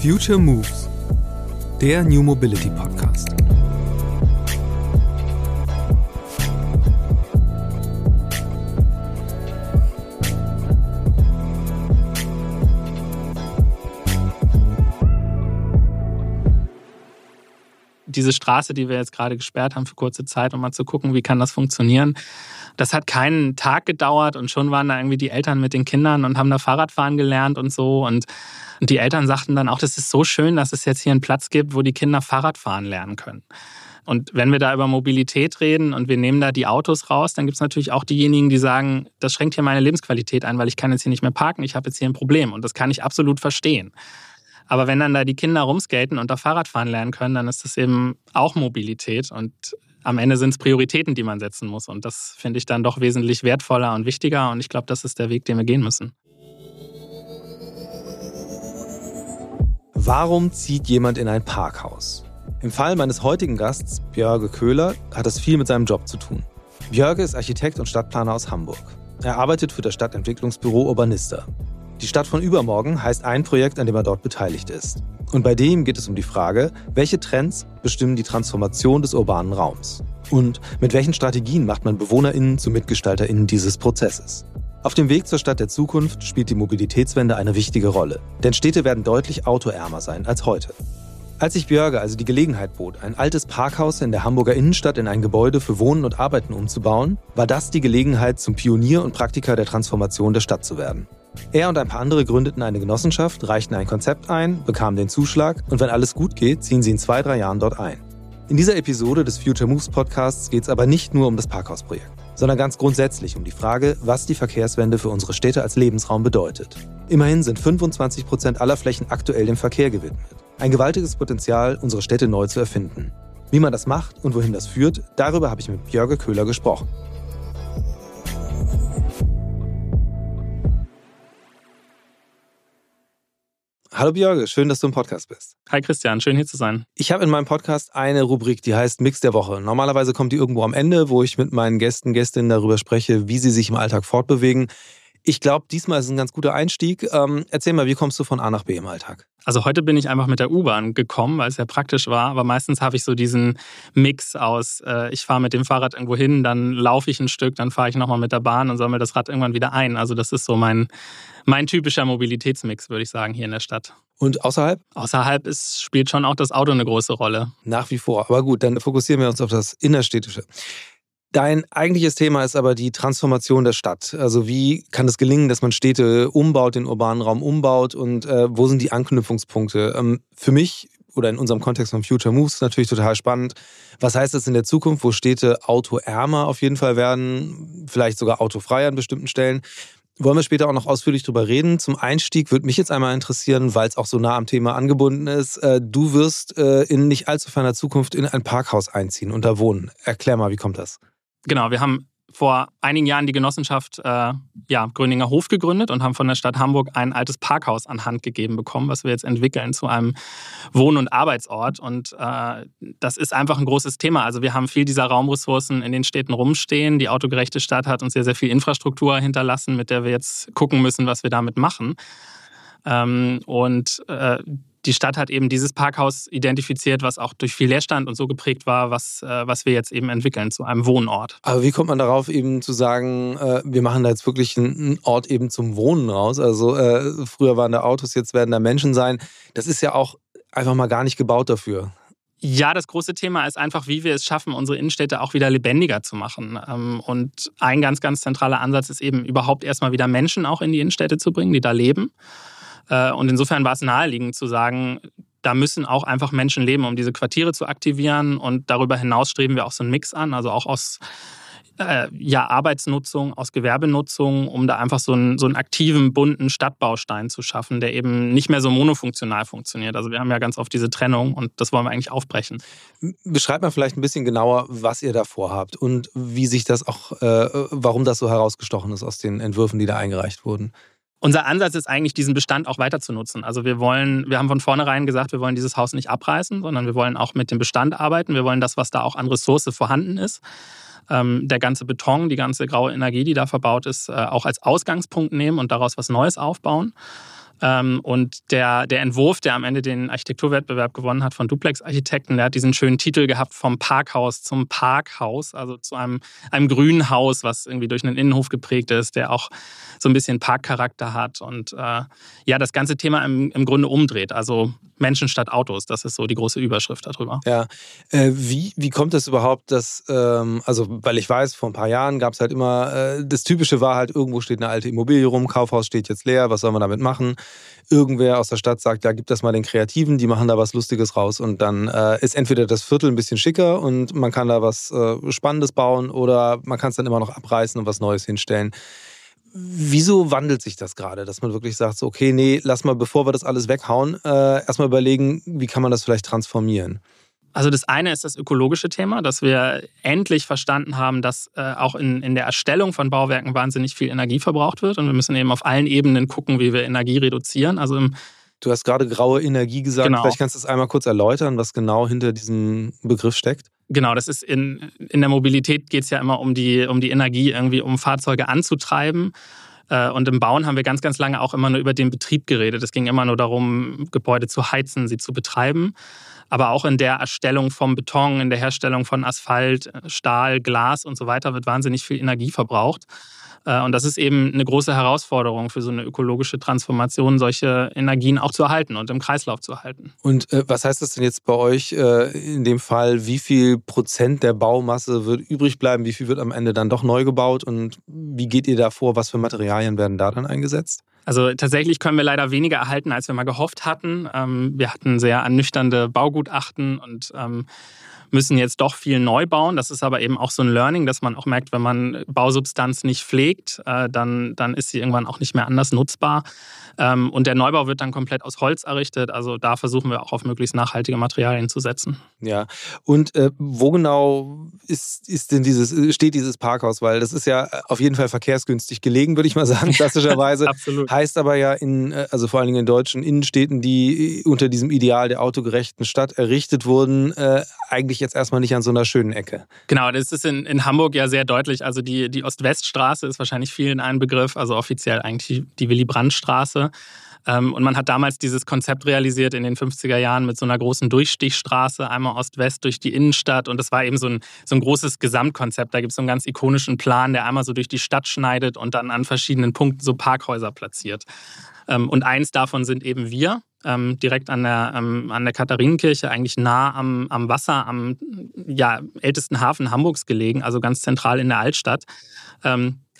Future Moves, der New Mobility Podcast. diese Straße, die wir jetzt gerade gesperrt haben für kurze Zeit, um mal zu gucken, wie kann das funktionieren. Das hat keinen Tag gedauert und schon waren da irgendwie die Eltern mit den Kindern und haben da Fahrradfahren gelernt und so. Und die Eltern sagten dann auch, das ist so schön, dass es jetzt hier einen Platz gibt, wo die Kinder Fahrradfahren lernen können. Und wenn wir da über Mobilität reden und wir nehmen da die Autos raus, dann gibt es natürlich auch diejenigen, die sagen, das schränkt hier meine Lebensqualität ein, weil ich kann jetzt hier nicht mehr parken, ich habe jetzt hier ein Problem. Und das kann ich absolut verstehen. Aber wenn dann da die Kinder rumskaten und da Fahrradfahren lernen können, dann ist das eben auch Mobilität. Und am Ende sind es Prioritäten, die man setzen muss. Und das finde ich dann doch wesentlich wertvoller und wichtiger. Und ich glaube, das ist der Weg, den wir gehen müssen. Warum zieht jemand in ein Parkhaus? Im Fall meines heutigen Gasts, Björge Köhler, hat das viel mit seinem Job zu tun. Björge ist Architekt und Stadtplaner aus Hamburg. Er arbeitet für das Stadtentwicklungsbüro Urbanista. Die Stadt von übermorgen heißt ein Projekt, an dem er dort beteiligt ist. Und bei dem geht es um die Frage, welche Trends bestimmen die Transformation des urbanen Raums? Und mit welchen Strategien macht man BewohnerInnen zu MitgestalterInnen dieses Prozesses? Auf dem Weg zur Stadt der Zukunft spielt die Mobilitätswende eine wichtige Rolle. Denn Städte werden deutlich autoärmer sein als heute. Als sich Björge also die Gelegenheit bot, ein altes Parkhaus in der Hamburger Innenstadt in ein Gebäude für Wohnen und Arbeiten umzubauen, war das die Gelegenheit, zum Pionier und Praktiker der Transformation der Stadt zu werden. Er und ein paar andere gründeten eine Genossenschaft, reichten ein Konzept ein, bekamen den Zuschlag und wenn alles gut geht, ziehen sie in zwei, drei Jahren dort ein. In dieser Episode des Future Moves Podcasts geht es aber nicht nur um das Parkhausprojekt, sondern ganz grundsätzlich um die Frage, was die Verkehrswende für unsere Städte als Lebensraum bedeutet. Immerhin sind 25 Prozent aller Flächen aktuell dem Verkehr gewidmet. Ein gewaltiges Potenzial, unsere Städte neu zu erfinden. Wie man das macht und wohin das führt, darüber habe ich mit Björge Köhler gesprochen. Hallo Björge, schön, dass du im Podcast bist. Hi Christian, schön hier zu sein. Ich habe in meinem Podcast eine Rubrik, die heißt Mix der Woche. Normalerweise kommt die irgendwo am Ende, wo ich mit meinen Gästen, Gästinnen darüber spreche, wie sie sich im Alltag fortbewegen. Ich glaube, diesmal ist ein ganz guter Einstieg. Ähm, erzähl mal, wie kommst du von A nach B im Alltag? Also heute bin ich einfach mit der U-Bahn gekommen, weil es ja praktisch war. Aber meistens habe ich so diesen Mix aus, äh, ich fahre mit dem Fahrrad irgendwo hin, dann laufe ich ein Stück, dann fahre ich nochmal mit der Bahn und sammle das Rad irgendwann wieder ein. Also das ist so mein mein typischer Mobilitätsmix, würde ich sagen, hier in der Stadt. Und außerhalb? Außerhalb ist, spielt schon auch das Auto eine große Rolle. Nach wie vor. Aber gut, dann fokussieren wir uns auf das Innerstädtische. Dein eigentliches Thema ist aber die Transformation der Stadt. Also wie kann es gelingen, dass man Städte umbaut, den urbanen Raum umbaut und äh, wo sind die Anknüpfungspunkte? Ähm, für mich oder in unserem Kontext von Future Moves natürlich total spannend. Was heißt das in der Zukunft, wo Städte autoärmer auf jeden Fall werden, vielleicht sogar autofrei an bestimmten Stellen? wollen wir später auch noch ausführlich drüber reden. Zum Einstieg würde mich jetzt einmal interessieren, weil es auch so nah am Thema angebunden ist. Äh, du wirst äh, in nicht allzu ferner Zukunft in ein Parkhaus einziehen und da wohnen. Erklär mal, wie kommt das? Genau, wir haben vor einigen Jahren die Genossenschaft äh, ja, Gröninger Hof gegründet und haben von der Stadt Hamburg ein altes Parkhaus an Hand gegeben bekommen, was wir jetzt entwickeln zu einem Wohn- und Arbeitsort. Und äh, das ist einfach ein großes Thema. Also wir haben viel dieser Raumressourcen in den Städten rumstehen. Die autogerechte Stadt hat uns sehr, sehr viel Infrastruktur hinterlassen, mit der wir jetzt gucken müssen, was wir damit machen. Ähm, und äh, die Stadt hat eben dieses Parkhaus identifiziert, was auch durch viel Leerstand und so geprägt war, was, äh, was wir jetzt eben entwickeln zu einem Wohnort. Aber wie kommt man darauf, eben zu sagen, äh, wir machen da jetzt wirklich einen Ort eben zum Wohnen raus? Also äh, früher waren da Autos, jetzt werden da Menschen sein. Das ist ja auch einfach mal gar nicht gebaut dafür. Ja, das große Thema ist einfach, wie wir es schaffen, unsere Innenstädte auch wieder lebendiger zu machen. Ähm, und ein ganz, ganz zentraler Ansatz ist eben überhaupt erstmal wieder Menschen auch in die Innenstädte zu bringen, die da leben. Äh, und insofern war es naheliegend zu sagen, da müssen auch einfach Menschen leben, um diese Quartiere zu aktivieren. Und darüber hinaus streben wir auch so einen Mix an, also auch aus äh, ja, Arbeitsnutzung, aus Gewerbenutzung, um da einfach so einen, so einen aktiven, bunten Stadtbaustein zu schaffen, der eben nicht mehr so monofunktional funktioniert. Also wir haben ja ganz oft diese Trennung und das wollen wir eigentlich aufbrechen. Beschreibt mal vielleicht ein bisschen genauer, was ihr da vorhabt und wie sich das auch, äh, warum das so herausgestochen ist aus den Entwürfen, die da eingereicht wurden. Unser Ansatz ist eigentlich, diesen Bestand auch weiter zu nutzen. Also wir wollen, wir haben von vornherein gesagt, wir wollen dieses Haus nicht abreißen, sondern wir wollen auch mit dem Bestand arbeiten. Wir wollen das, was da auch an Ressource vorhanden ist, ähm, der ganze Beton, die ganze graue Energie, die da verbaut ist, äh, auch als Ausgangspunkt nehmen und daraus was Neues aufbauen. Ähm, und der, der Entwurf, der am Ende den Architekturwettbewerb gewonnen hat von Duplex Architekten, der hat diesen schönen Titel gehabt vom Parkhaus zum Parkhaus, also zu einem, einem grünen Haus, was irgendwie durch einen Innenhof geprägt ist, der auch so ein bisschen Parkcharakter hat und äh, ja, das ganze Thema im, im Grunde umdreht. Also Menschen statt Autos, das ist so die große Überschrift darüber. Ja, äh, wie, wie kommt es überhaupt, dass, ähm, also weil ich weiß, vor ein paar Jahren gab es halt immer, äh, das Typische war halt, irgendwo steht eine alte Immobilie rum, Kaufhaus steht jetzt leer, was soll man damit machen? Irgendwer aus der Stadt sagt, ja, gib das mal den Kreativen, die machen da was Lustiges raus und dann äh, ist entweder das Viertel ein bisschen schicker und man kann da was äh, Spannendes bauen oder man kann es dann immer noch abreißen und was Neues hinstellen. Wieso wandelt sich das gerade, dass man wirklich sagt, so, okay, nee, lass mal, bevor wir das alles weghauen, äh, erstmal überlegen, wie kann man das vielleicht transformieren? Also das eine ist das ökologische Thema, dass wir endlich verstanden haben, dass äh, auch in, in der Erstellung von Bauwerken wahnsinnig viel Energie verbraucht wird. Und wir müssen eben auf allen Ebenen gucken, wie wir Energie reduzieren. Also im Du hast gerade graue Energie gesagt. Genau. Vielleicht kannst du es einmal kurz erläutern, was genau hinter diesem Begriff steckt. Genau, das ist in, in der Mobilität geht es ja immer um die, um die Energie, irgendwie um Fahrzeuge anzutreiben. Äh, und im Bauen haben wir ganz, ganz lange auch immer nur über den Betrieb geredet. Es ging immer nur darum, Gebäude zu heizen, sie zu betreiben. Aber auch in der Erstellung vom Beton, in der Herstellung von Asphalt, Stahl, Glas und so weiter wird wahnsinnig viel Energie verbraucht. Äh, und das ist eben eine große Herausforderung für so eine ökologische Transformation, solche Energien auch zu erhalten und im Kreislauf zu erhalten. Und äh, was heißt das denn jetzt bei euch äh, in dem Fall? Wie viel Prozent der Baumasse wird übrig bleiben? Wie viel wird am Ende dann doch neu gebaut? Und wie geht ihr da vor? Was für Materialien werden da dann eingesetzt? Also tatsächlich können wir leider weniger erhalten, als wir mal gehofft hatten. Ähm, wir hatten sehr ernüchternde Baugutachten und ähm, müssen jetzt doch viel neu bauen. Das ist aber eben auch so ein Learning, dass man auch merkt, wenn man Bausubstanz nicht pflegt, äh, dann, dann ist sie irgendwann auch nicht mehr anders nutzbar. Ähm, und der Neubau wird dann komplett aus Holz errichtet. Also da versuchen wir auch auf möglichst nachhaltige Materialien zu setzen. Ja, und äh, wo genau ist, ist denn dieses, steht dieses Parkhaus? Weil das ist ja auf jeden Fall verkehrsgünstig gelegen, würde ich mal sagen, klassischerweise. Absolut. Heißt aber ja in, äh, also vor allen Dingen in deutschen Innenstädten, die unter diesem Ideal der autogerechten Stadt errichtet wurden, äh, eigentlich jetzt erstmal nicht an so einer schönen Ecke. Genau, das ist in, in Hamburg ja sehr deutlich. Also die, die Ost-West-Straße ist wahrscheinlich vielen ein Begriff, also offiziell eigentlich die Willy-Brandt-Straße. Ähm, und man hat damals dieses Konzept realisiert in den 50er Jahren mit so einer großen Durchstichstraße, einmal Ost-West durch die Innenstadt. Und das war eben so ein, so ein großes Gesamtkonzept. Da gibt es so einen ganz ikonischen Plan, der einmal so durch die Stadt schneidet und dann an verschiedenen Punkten so Parkhäuser platziert. Ähm, und eins davon sind eben wir, ähm, direkt an der, an der Katharinenkirche, eigentlich nah am, am Wasser, am ja, ältesten Hafen Hamburgs gelegen, also ganz zentral in der Altstadt.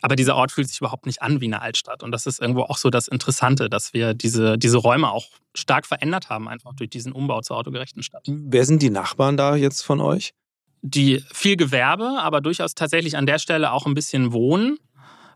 Aber dieser Ort fühlt sich überhaupt nicht an wie eine Altstadt. Und das ist irgendwo auch so das Interessante, dass wir diese, diese Räume auch stark verändert haben, einfach durch diesen Umbau zur autogerechten Stadt. Wer sind die Nachbarn da jetzt von euch? Die viel Gewerbe, aber durchaus tatsächlich an der Stelle auch ein bisschen Wohnen.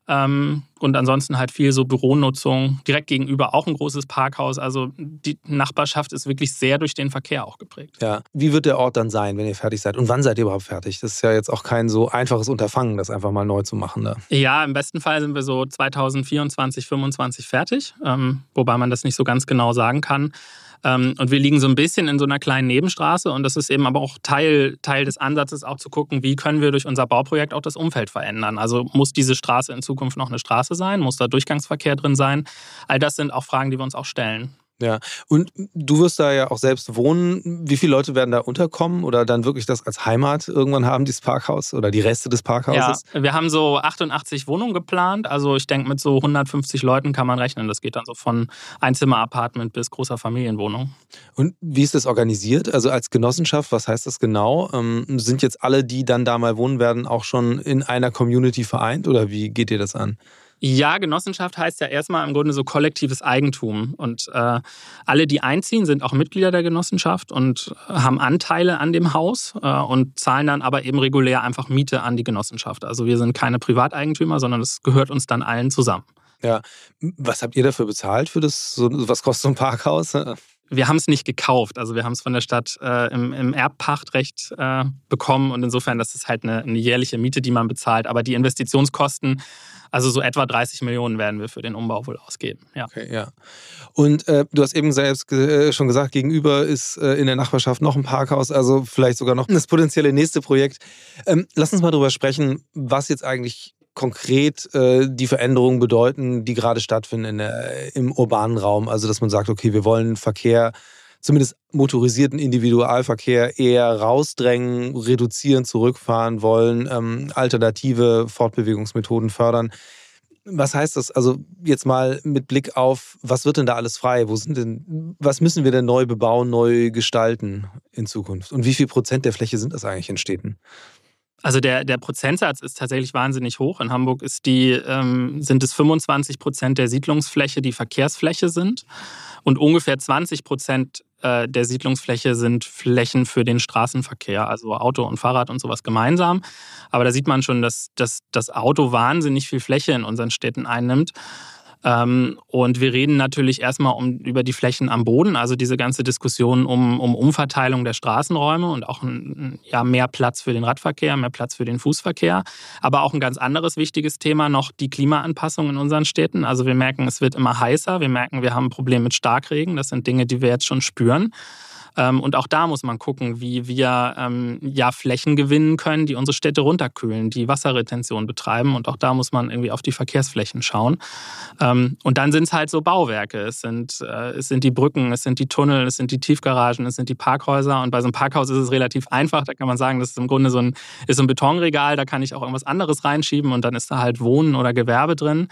Ähm, und ansonsten halt viel so Büronutzung. Direkt gegenüber auch ein großes Parkhaus. Also die Nachbarschaft ist wirklich sehr durch den Verkehr auch geprägt. Ja. Wie wird der Ort dann sein, wenn ihr fertig seid? Und wann seid ihr überhaupt fertig? Das ist ja jetzt auch kein so einfaches Unterfangen, das einfach mal neu zu machen. Ne? Ja, im besten Fall sind wir so 2024, 2025 fertig. Ähm, wobei man das nicht so ganz genau sagen kann. Ähm, und wir liegen so ein bisschen in so einer kleinen Nebenstraße und das ist eben aber auch Teil, Teil des Ansatzes, auch zu gucken, wie können wir durch unser Bauprojekt auch das Umfeld verändern. Also muss diese Straße in Zukunft noch eine Straße sein? Muss da Durchgangsverkehr drin sein? All das sind auch Fragen, die wir uns auch stellen. Ja, und du wirst da ja auch selbst wohnen. Wie viele Leute werden da unterkommen oder dann wirklich das als Heimat irgendwann haben, dieses Parkhaus oder die Reste des Parkhauses? Ja, wir haben so 88 Wohnungen geplant. Also ich denke, mit so 150 Leuten kann man rechnen. Das geht dann so von Einzimmer-Apartment bis großer Familienwohnung. Und wie ist das organisiert? Also als Genossenschaft, was heißt das genau? Ähm, sind jetzt alle, die dann da mal wohnen werden, auch schon in einer Community vereint oder wie geht ihr das an? Ja, Genossenschaft heißt ja erstmal im Grunde so kollektives Eigentum. Und äh, alle, die einziehen, sind auch Mitglieder der Genossenschaft und haben Anteile an dem Haus äh, und zahlen dann aber eben regulär einfach Miete an die Genossenschaft. Also wir sind keine Privateigentümer, sondern es gehört uns dann allen zusammen. Ja, was habt ihr dafür bezahlt für das? Was kostet so ein Parkhaus? Wir haben es nicht gekauft. Also wir haben es von der Stadt äh, im, im, Erbpachtrecht äh, bekommen und insofern, das ist halt eine, eine, jährliche Miete, die man bezahlt. Aber die Investitionskosten, also so etwa 30 Millionen werden wir für den Umbau wohl ausgeben. Ja. Okay, ja. Und äh, du hast eben selbst äh, schon gesagt, gegenüber ist äh, in der Nachbarschaft noch ein Parkhaus, also vielleicht sogar noch das potenzielle nächste Projekt. Ähm, lass uns mal darüber sprechen, was jetzt eigentlich konkret äh, die Veränderungen bedeuten, die gerade stattfinden der, im urbanen Raum. Also dass man sagt, okay, wir wollen Verkehr, zumindest motorisierten Individualverkehr eher rausdrängen, reduzieren, zurückfahren wollen, ähm, alternative Fortbewegungsmethoden fördern. Was heißt das? Also jetzt mal mit Blick auf, was wird denn da alles frei? Wo sind denn, was müssen wir denn neu bebauen, neu gestalten in Zukunft? Und wie viel Prozent der Fläche sind das eigentlich in Städten? Also der, der Prozentsatz ist tatsächlich wahnsinnig hoch. In Hamburg ist die, ähm, sind es 25 Prozent der Siedlungsfläche, die Verkehrsfläche sind. Und ungefähr 20 Prozent äh, der Siedlungsfläche sind Flächen für den Straßenverkehr, also Auto und Fahrrad und sowas gemeinsam. Aber da sieht man schon, dass, dass das Auto wahnsinnig viel Fläche in unseren Städten einnimmt. Ähm, und wir reden natürlich erstmal um, über die Flächen am Boden, also diese ganze Diskussion um, um Umverteilung der Straßenräume und auch ein, ja, mehr Platz für den Radverkehr, mehr Platz für den Fußverkehr. Aber auch ein ganz anderes wichtiges Thema noch die Klimaanpassung in unseren Städten. Also wir merken, es wird immer heißer. Wir merken, wir haben ein Problem mit Starkregen. Das sind Dinge, die wir jetzt schon spüren. Ähm, und auch da muss man gucken, wie wir ähm, ja Flächen gewinnen können, die unsere Städte runterkühlen, die Wasserretention betreiben. Und auch da muss man irgendwie auf die Verkehrsflächen schauen. Ähm, und dann sind es halt so Bauwerke. Es sind, äh, es sind die Brücken, es sind die Tunnel, es sind die Tiefgaragen, es sind die Parkhäuser. Und bei so einem Parkhaus ist es relativ einfach. Da kann man sagen, das ist im Grunde so ein, ist ein Betonregal, da kann ich auch irgendwas anderes reinschieben und dann ist da halt Wohnen oder Gewerbe drin.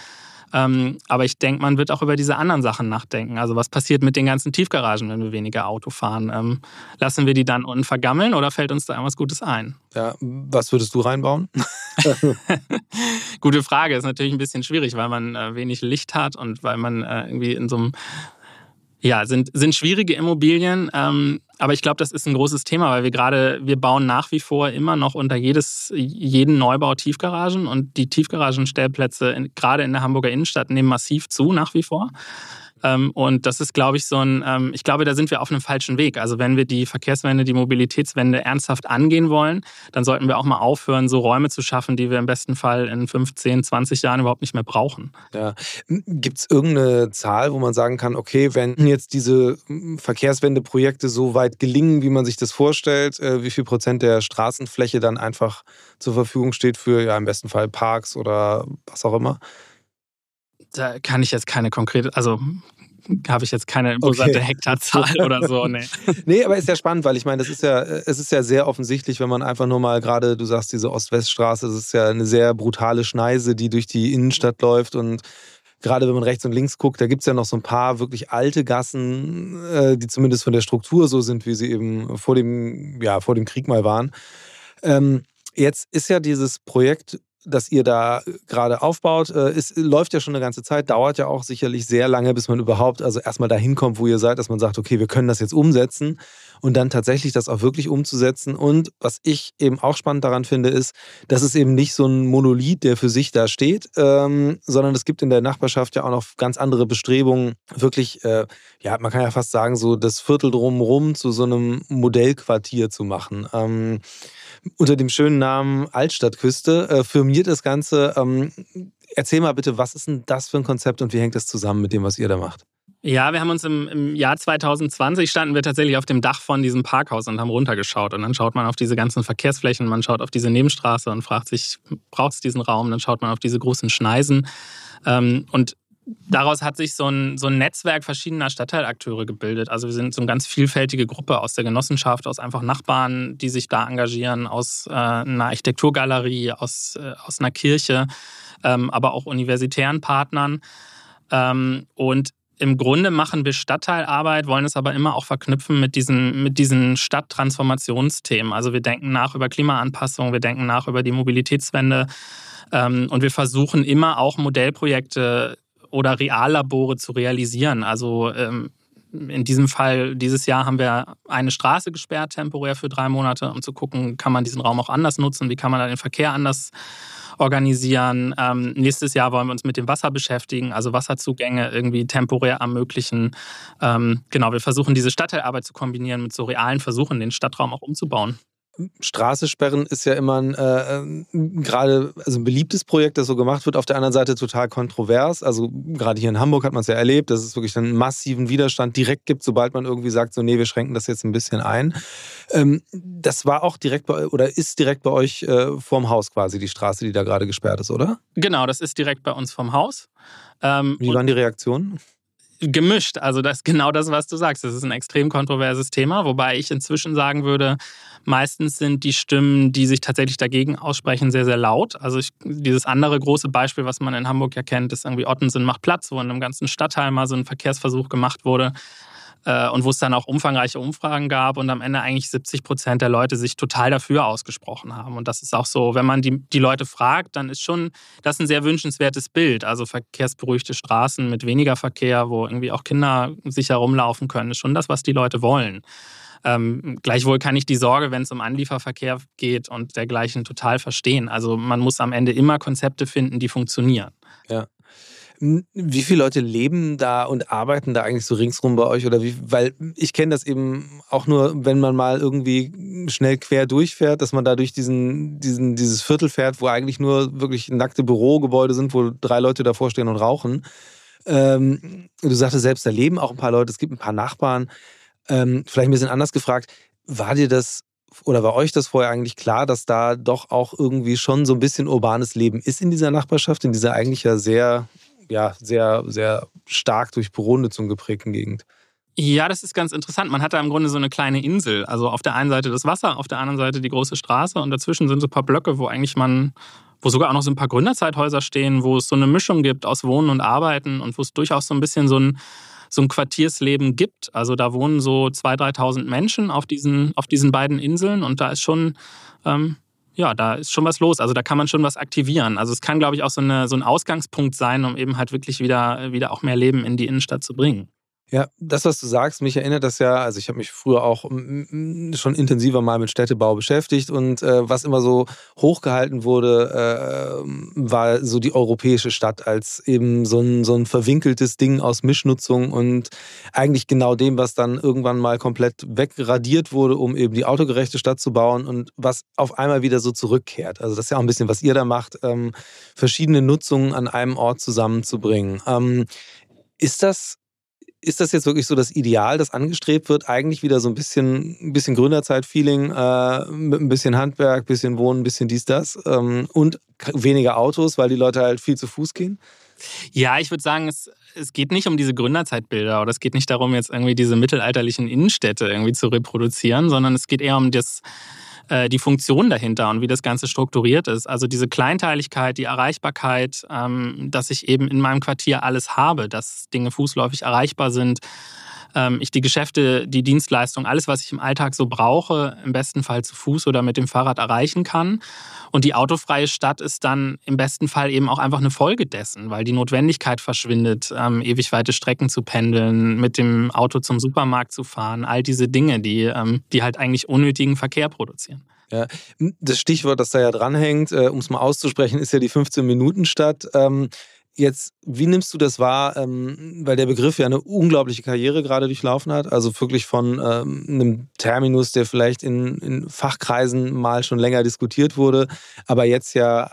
Ähm, aber ich denke, man wird auch über diese anderen Sachen nachdenken. Also was passiert mit den ganzen Tiefgaragen, wenn wir weniger Auto fahren? Ähm, lassen wir die dann unten vergammeln oder fällt uns da irgendwas Gutes ein? Ja, was würdest du reinbauen? Gute Frage. Ist natürlich ein bisschen schwierig, weil man äh, wenig Licht hat und weil man äh, irgendwie in so einem ja, sind, sind schwierige Immobilien. Ähm, aber ich glaube, das ist ein großes Thema, weil wir gerade, wir bauen nach wie vor immer noch unter jedes, jeden Neubau Tiefgaragen und die Tiefgaragenstellplätze gerade in der Hamburger Innenstadt nehmen massiv zu nach wie vor. Ähm, und das ist, glaube ich, so ein, ähm, ich glaube, da sind wir auf einem falschen Weg. Also wenn wir die Verkehrswende, die Mobilitätswende ernsthaft angehen wollen, dann sollten wir auch mal aufhören, so Räume zu schaffen, die wir im besten Fall in 15, 20 Jahren überhaupt nicht mehr brauchen. Ja. Gibt es irgendeine Zahl, wo man sagen kann, okay, wenn jetzt diese Verkehrswendeprojekte so weit gelingen, wie man sich das vorstellt, äh, wie viel Prozent der Straßenfläche dann einfach zur Verfügung steht für ja im besten Fall Parks oder was auch immer? Da kann ich jetzt keine konkrete, also habe ich jetzt keine imposante okay. Hektarzahl oder so. Nee. nee, aber ist ja spannend, weil ich meine, das ist ja, es ist ja sehr offensichtlich, wenn man einfach nur mal gerade, du sagst, diese Ost-West-Straße, das ist ja eine sehr brutale Schneise, die durch die Innenstadt läuft und gerade wenn man rechts und links guckt, da gibt es ja noch so ein paar wirklich alte Gassen, äh, die zumindest von der Struktur so sind, wie sie eben vor dem, ja, vor dem Krieg mal waren. Ähm, jetzt ist ja dieses Projekt das ihr da gerade aufbaut, äh, ist, läuft ja schon eine ganze Zeit, dauert ja auch sicherlich sehr lange, bis man überhaupt also erstmal dahin kommt, wo ihr seid, dass man sagt, okay, wir können das jetzt umsetzen und dann tatsächlich das auch wirklich umzusetzen. Und was ich eben auch spannend daran finde, ist, dass es eben nicht so ein Monolith, der für sich da steht, ähm, sondern es gibt in der Nachbarschaft ja auch noch ganz andere Bestrebungen, wirklich, äh, ja, man kann ja fast sagen, so das Viertel drumherum zu so einem Modellquartier zu machen. Ähm, unter dem schönen Namen Altstadtküste äh, firmiert das Ganze. Ähm, erzähl mal bitte, was ist denn das für ein Konzept und wie hängt das zusammen mit dem, was ihr da macht? Ja, wir haben uns im, im, Jahr 2020 standen wir tatsächlich auf dem Dach von diesem Parkhaus und haben runtergeschaut. Und dann schaut man auf diese ganzen Verkehrsflächen, man schaut auf diese Nebenstraße und fragt sich, braucht es diesen Raum? Dann schaut man auf diese großen Schneisen. Ähm, und daraus hat sich so ein, so ein Netzwerk verschiedener Stadtteilakteure gebildet. Also wir sind so eine ganz vielfältige Gruppe aus der Genossenschaft, aus einfach Nachbarn, die sich da engagieren, aus äh, einer Architekturgalerie, aus, äh, aus einer Kirche, ähm, aber auch universitären Partnern. Ähm, und im Grunde machen wir Stadtteilarbeit, wollen es aber immer auch verknüpfen mit diesen, mit diesen Stadttransformationsthemen. Also wir denken nach über Klimaanpassung, wir denken nach über die Mobilitätswende. Ähm, und wir versuchen immer auch Modellprojekte oder Reallabore zu realisieren. Also ähm, in diesem Fall, dieses Jahr haben wir eine Straße gesperrt, temporär für drei Monate, um zu gucken, kann man diesen Raum auch anders nutzen, wie kann man da den Verkehr anders organisieren. Ähm, nächstes Jahr wollen wir uns mit dem Wasser beschäftigen, also Wasserzugänge irgendwie temporär ermöglichen. Ähm, genau, wir versuchen diese Stadtteilarbeit zu kombinieren mit so realen Versuchen, den Stadtraum auch umzubauen. Straße sperren ist ja immer ein äh, gerade also ein beliebtes Projekt, das so gemacht wird. Auf der anderen Seite total kontrovers. Also gerade hier in Hamburg hat man es ja erlebt, dass es wirklich einen massiven Widerstand direkt gibt, sobald man irgendwie sagt, so nee, wir schränken das jetzt ein bisschen ein. Ähm, das war auch direkt bei oder ist direkt bei euch äh, vorm Haus quasi die Straße, die da gerade gesperrt ist, oder? Genau, das ist direkt bei uns vom Haus. Ähm, Wie waren die Reaktionen? Gemischt. Also das ist genau das, was du sagst. Das ist ein extrem kontroverses Thema, wobei ich inzwischen sagen würde, meistens sind die Stimmen, die sich tatsächlich dagegen aussprechen, sehr, sehr laut. Also ich, dieses andere große Beispiel, was man in Hamburg ja kennt, ist irgendwie Ottensen macht Platz, wo in einem ganzen Stadtteil mal so ein Verkehrsversuch gemacht wurde. Äh, und wo es dann auch umfangreiche Umfragen gab und am Ende eigentlich 70 Prozent der Leute sich total dafür ausgesprochen haben. Und das ist auch so, wenn man die, die Leute fragt, dann ist schon das ein sehr wünschenswertes Bild. Also verkehrsberuhigte Straßen mit weniger Verkehr, wo irgendwie auch Kinder sicher rumlaufen können, ist schon das, was die Leute wollen. Ähm, gleichwohl kann ich die Sorge, wenn es um Anlieferverkehr geht und dergleichen, total verstehen. Also man muss am Ende immer Konzepte finden, die funktionieren. Ja. Wie viele Leute leben da und arbeiten da eigentlich so ringsrum bei euch? Oder wie, weil ich kenne das eben auch nur, wenn man mal irgendwie schnell quer durchfährt, dass man da durch diesen, diesen, dieses Viertel fährt, wo eigentlich nur wirklich nackte Bürogebäude sind, wo drei Leute davor stehen und rauchen. Ähm, du sagtest selbst, da leben auch ein paar Leute, es gibt ein paar Nachbarn. Ähm, vielleicht ein bisschen anders gefragt, war dir das oder war euch das vorher eigentlich klar, dass da doch auch irgendwie schon so ein bisschen urbanes Leben ist in dieser Nachbarschaft, in dieser eigentlich ja sehr ja, sehr, sehr stark durch Büronutzung geprägten Gegend. Ja, das ist ganz interessant. Man hat da im Grunde so eine kleine Insel. Also auf der einen Seite das Wasser, auf der anderen Seite die große Straße und dazwischen sind so ein paar Blöcke, wo eigentlich man, wo sogar auch noch so ein paar Gründerzeithäuser stehen, wo es so eine Mischung gibt aus Wohnen und Arbeiten und wo es durchaus so ein bisschen so ein, so ein Quartiersleben gibt. Also da wohnen so 2.000, 3.000 Menschen auf diesen, auf diesen beiden Inseln und da ist schon ähm, ja, da ist schon was los. Also da kann man schon was aktivieren. Also es kann, glaube ich, auch so, eine, so ein Ausgangspunkt sein, um eben halt wirklich wieder, wieder auch mehr Leben in die Innenstadt zu bringen. Ja, das, was du sagst, mich erinnert das ja, also ich habe mich früher auch schon intensiver mal mit Städtebau beschäftigt und äh, was immer so hochgehalten wurde, äh, war so die europäische Stadt als eben so ein, so ein verwinkeltes Ding aus Mischnutzung und eigentlich genau dem, was dann irgendwann mal komplett wegradiert wurde, um eben die autogerechte Stadt zu bauen und was auf einmal wieder so zurückkehrt. Also das ist ja auch ein bisschen, was ihr da macht, ähm, verschiedene Nutzungen an einem Ort zusammenzubringen. Ähm, ist das ist das jetzt wirklich so das Ideal, das angestrebt wird? Eigentlich wieder so ein bisschen, ein bisschen Gründerzeit-Feeling, äh, mit ein bisschen Handwerk, ein bisschen Wohnen, ein bisschen dies, das ähm, und weniger Autos, weil die Leute halt viel zu Fuß gehen? Ja, ich würde sagen, es, es geht nicht um diese Gründerzeitbilder oder es geht nicht darum, jetzt irgendwie diese mittelalterlichen Innenstädte irgendwie zu reproduzieren, sondern es geht eher um das äh, die Funktion dahinter und wie das Ganze strukturiert ist. Also diese Kleinteiligkeit, die Erreichbarkeit, ähm, dass ich eben in meinem Quartier alles habe, dass Dinge fußläufig erreichbar sind, ich die Geschäfte, die Dienstleistung, alles, was ich im Alltag so brauche, im besten Fall zu Fuß oder mit dem Fahrrad erreichen kann. Und die autofreie Stadt ist dann im besten Fall eben auch einfach eine Folge dessen, weil die Notwendigkeit verschwindet, ähm, ewig weite Strecken zu pendeln, mit dem Auto zum Supermarkt zu fahren, all diese Dinge, die, ähm, die halt eigentlich unnötigen Verkehr produzieren. Ja, das Stichwort, das da ja dranhängt, äh, um es mal auszusprechen, ist ja die 15-Minuten-Stadt. Ähm, Jetzt, wie nimmst du das wahr? Ähm, weil der Begriff ja eine unglaubliche Karriere gerade durchlaufen hat. Also wirklich von ähm, einem Terminus, der vielleicht in, in Fachkreisen mal schon länger diskutiert wurde, aber jetzt ja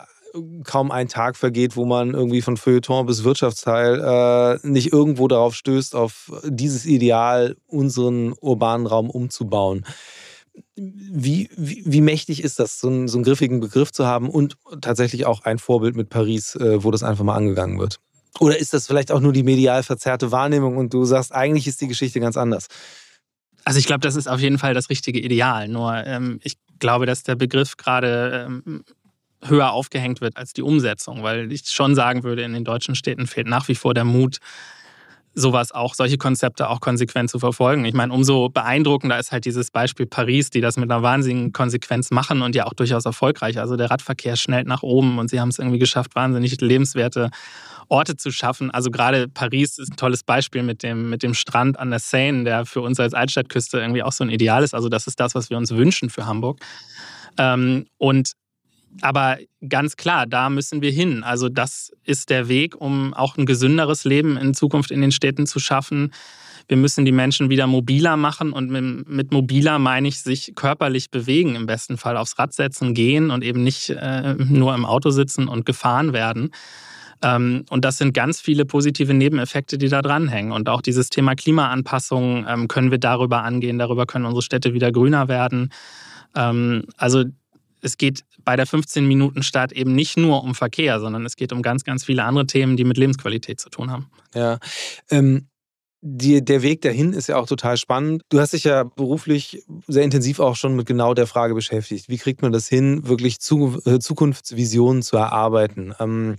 kaum ein Tag vergeht, wo man irgendwie von Feuilleton bis Wirtschaftsteil äh, nicht irgendwo darauf stößt, auf dieses Ideal, unseren urbanen Raum umzubauen. Wie, wie, wie, mächtig ist das, so einen, so einen, griffigen Begriff zu haben und tatsächlich auch ein Vorbild mit Paris, äh, wo das einfach mal angegangen wird? Oder ist das vielleicht auch nur die medial verzerrte Wahrnehmung und du sagst, eigentlich ist die Geschichte ganz anders? Also ich glaube, das ist auf jeden Fall das richtige Ideal. Nur ähm, ich glaube, dass der Begriff gerade ähm, höher aufgehängt wird als die Umsetzung, weil ich schon sagen würde, in den deutschen Städten fehlt nach wie vor der Mut, sowas auch, solche Konzepte auch konsequent zu verfolgen. Ich meine, umso beeindruckender ist halt dieses Beispiel Paris, die das mit einer wahnsinnigen Konsequenz machen und ja auch durchaus erfolgreich. Also der Radverkehr schnellt nach oben und sie haben es irgendwie geschafft, wahnsinnig lebenswerte Orte zu schaffen. Also gerade Paris ist ein tolles Beispiel mit dem, mit dem Strand an der Seine, der für uns als Altstadtküste irgendwie auch so ein Ideal ist. Also das ist das, was wir uns wünschen für Hamburg. Ähm, und aber ganz klar, da müssen wir hin. Also das ist der Weg, um auch ein gesünderes Leben in Zukunft in den Städten zu schaffen. wir müssen die Menschen wieder mobiler machen und mit, mit mobiler meine ich sich körperlich bewegen, im besten Fall aufs Rad setzen, gehen und eben nicht äh, nur im Auto sitzen und gefahren werden. Ähm, und das sind ganz viele positive Nebeneffekte, die da dranhängen. Und auch dieses Thema Klimaanpassung ähm, können wir darüber angehen, darüber können unsere Städte wieder grüner werden. Ähm, also es geht bei der 15-Minuten-Stadt eben nicht nur um Verkehr, sondern es geht um ganz, ganz viele andere Themen, die mit Lebensqualität zu tun haben. Ja. Ähm, die, der Weg dahin ist ja auch total spannend. Du hast dich ja beruflich sehr intensiv auch schon mit genau der Frage beschäftigt. Wie kriegt man das hin, wirklich zu, äh, Zukunftsvisionen zu erarbeiten? Ähm,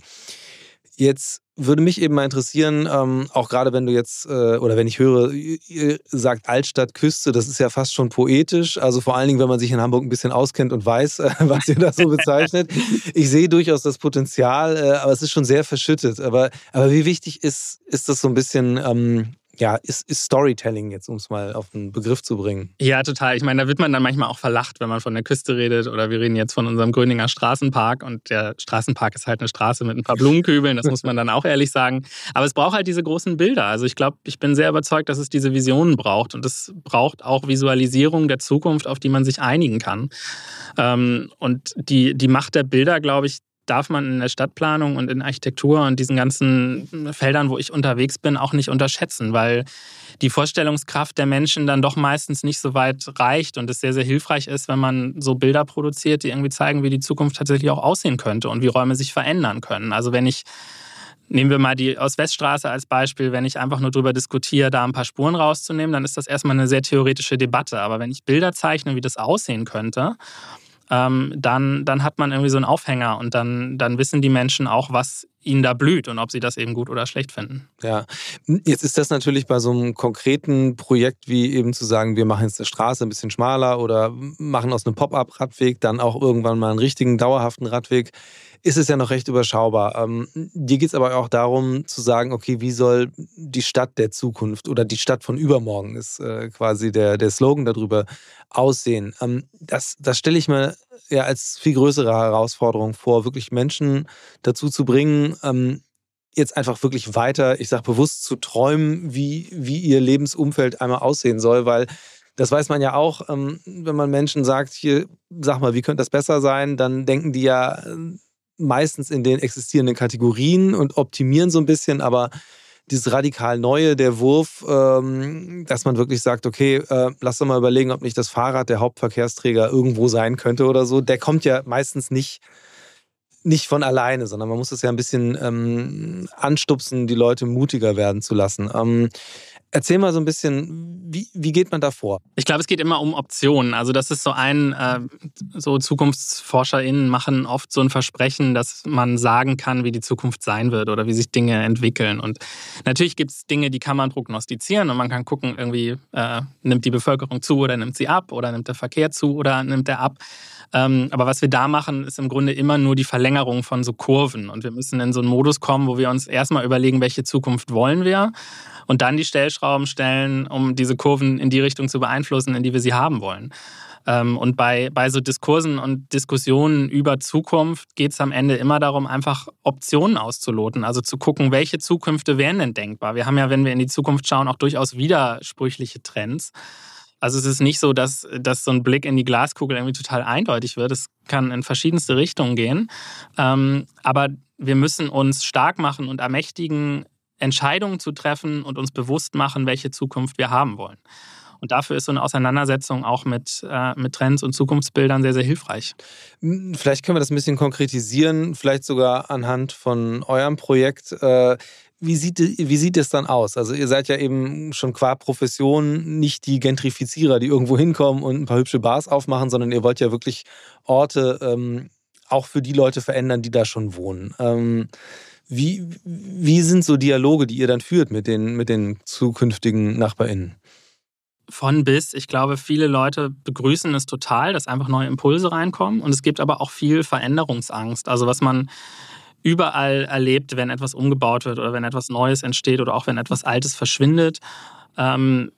Jetzt würde mich eben mal interessieren, ähm, auch gerade wenn du jetzt, äh, oder wenn ich höre, ihr sagt Altstadt, Küste, das ist ja fast schon poetisch. Also vor allen Dingen, wenn man sich in Hamburg ein bisschen auskennt und weiß, äh, was ihr da so bezeichnet. Ich sehe durchaus das Potenzial, äh, aber es ist schon sehr verschüttet. Aber, aber wie wichtig ist, ist das so ein bisschen, ähm, ja, ist, ist Storytelling jetzt, um es mal auf einen Begriff zu bringen. Ja, total. Ich meine, da wird man dann manchmal auch verlacht, wenn man von der Küste redet oder wir reden jetzt von unserem Gröninger Straßenpark und der Straßenpark ist halt eine Straße mit ein paar Blumenkübeln, das muss man dann auch ehrlich sagen. Aber es braucht halt diese großen Bilder. Also ich glaube, ich bin sehr überzeugt, dass es diese Visionen braucht und es braucht auch Visualisierung der Zukunft, auf die man sich einigen kann. Ähm, und die, die Macht der Bilder, glaube ich, darf man in der Stadtplanung und in Architektur und diesen ganzen Feldern, wo ich unterwegs bin, auch nicht unterschätzen, weil die Vorstellungskraft der Menschen dann doch meistens nicht so weit reicht und es sehr, sehr hilfreich ist, wenn man so Bilder produziert, die irgendwie zeigen, wie die Zukunft tatsächlich auch aussehen könnte und wie Räume sich verändern können. Also wenn ich Nehmen wir mal die Ost-West-Straße als Beispiel. Wenn ich einfach nur darüber diskutiere, da ein paar Spuren rauszunehmen, dann ist das erstmal eine sehr theoretische Debatte. Aber wenn ich Bilder zeichne, wie das aussehen könnte ähm, dann, dann hat man irgendwie so einen Aufhänger und dann, dann wissen die Menschen auch, was ihnen da blüht und ob sie das eben gut oder schlecht finden. Ja, jetzt ist das natürlich bei so einem konkreten Projekt wie eben zu sagen, wir machen jetzt eine Straße ein bisschen schmaler oder machen aus einem Pop-up-Radweg dann auch irgendwann mal einen richtigen dauerhaften Radweg ist es ja noch recht überschaubar. Ähm, dir geht es aber auch darum zu sagen, okay, wie soll die Stadt der Zukunft oder die Stadt von übermorgen ist äh, quasi der, der Slogan darüber aussehen. Ähm, das das stelle ich mir ja als viel größere Herausforderung vor, wirklich Menschen dazu zu bringen, ähm, jetzt einfach wirklich weiter, ich sage bewusst zu träumen, wie, wie ihr Lebensumfeld einmal aussehen soll, weil das weiß man ja auch, ähm, wenn man Menschen sagt, hier, sag mal, wie könnte das besser sein, dann denken die ja meistens in den existierenden Kategorien und optimieren so ein bisschen, aber dieses radikal Neue, der Wurf, ähm, dass man wirklich sagt, okay, äh, lass doch mal überlegen, ob nicht das Fahrrad der Hauptverkehrsträger irgendwo sein könnte oder so, der kommt ja meistens nicht, nicht von alleine, sondern man muss es ja ein bisschen ähm, anstupsen, die Leute mutiger werden zu lassen. Ähm, Erzähl mal so ein bisschen, wie, wie geht man da vor? Ich glaube, es geht immer um Optionen. Also das ist so ein, äh, so ZukunftsforscherInnen machen oft so ein Versprechen, dass man sagen kann, wie die Zukunft sein wird oder wie sich Dinge entwickeln. Und natürlich gibt es Dinge, die kann man prognostizieren und man kann gucken, irgendwie äh, nimmt die Bevölkerung zu oder nimmt sie ab oder nimmt der Verkehr zu oder nimmt er ab. Ähm, aber was wir da machen, ist im Grunde immer nur die Verlängerung von so Kurven. Und wir müssen in so einen Modus kommen, wo wir uns erstmal überlegen, welche Zukunft wollen wir und dann die Stellschrauben stellen, um diese Kurven in die Richtung zu beeinflussen, in die wir sie haben wollen. Ähm, und bei, bei so Diskursen und Diskussionen über Zukunft geht es am Ende immer darum, einfach Optionen auszuloten. Also zu gucken, welche Zukünfte wären denn denkbar. Wir haben ja, wenn wir in die Zukunft schauen, auch durchaus widersprüchliche Trends. Also es ist nicht so, dass, dass so ein Blick in die Glaskugel irgendwie total eindeutig wird. Es kann in verschiedenste Richtungen gehen. Ähm, aber wir müssen uns stark machen und ermächtigen, Entscheidungen zu treffen und uns bewusst machen, welche Zukunft wir haben wollen. Und dafür ist so eine Auseinandersetzung auch mit, äh, mit Trends und Zukunftsbildern sehr, sehr hilfreich. Hm, vielleicht können wir das ein bisschen konkretisieren, vielleicht sogar anhand von eurem Projekt. Äh, wie sieht, wie sieht es dann aus? Also ihr seid ja eben schon qua Profession nicht die Gentrifizierer, die irgendwo hinkommen und ein paar hübsche Bars aufmachen, sondern ihr wollt ja wirklich Orte ähm, auch für die Leute verändern, die da schon wohnen. Ähm, wie, wie sind so Dialoge, die ihr dann führt mit den, mit den zukünftigen NachbarInnen? Von bis. Ich glaube, viele Leute begrüßen es total, dass einfach neue Impulse reinkommen. Und es gibt aber auch viel Veränderungsangst. Also was man überall erlebt, wenn etwas umgebaut wird oder wenn etwas Neues entsteht oder auch wenn etwas Altes verschwindet. Ähm,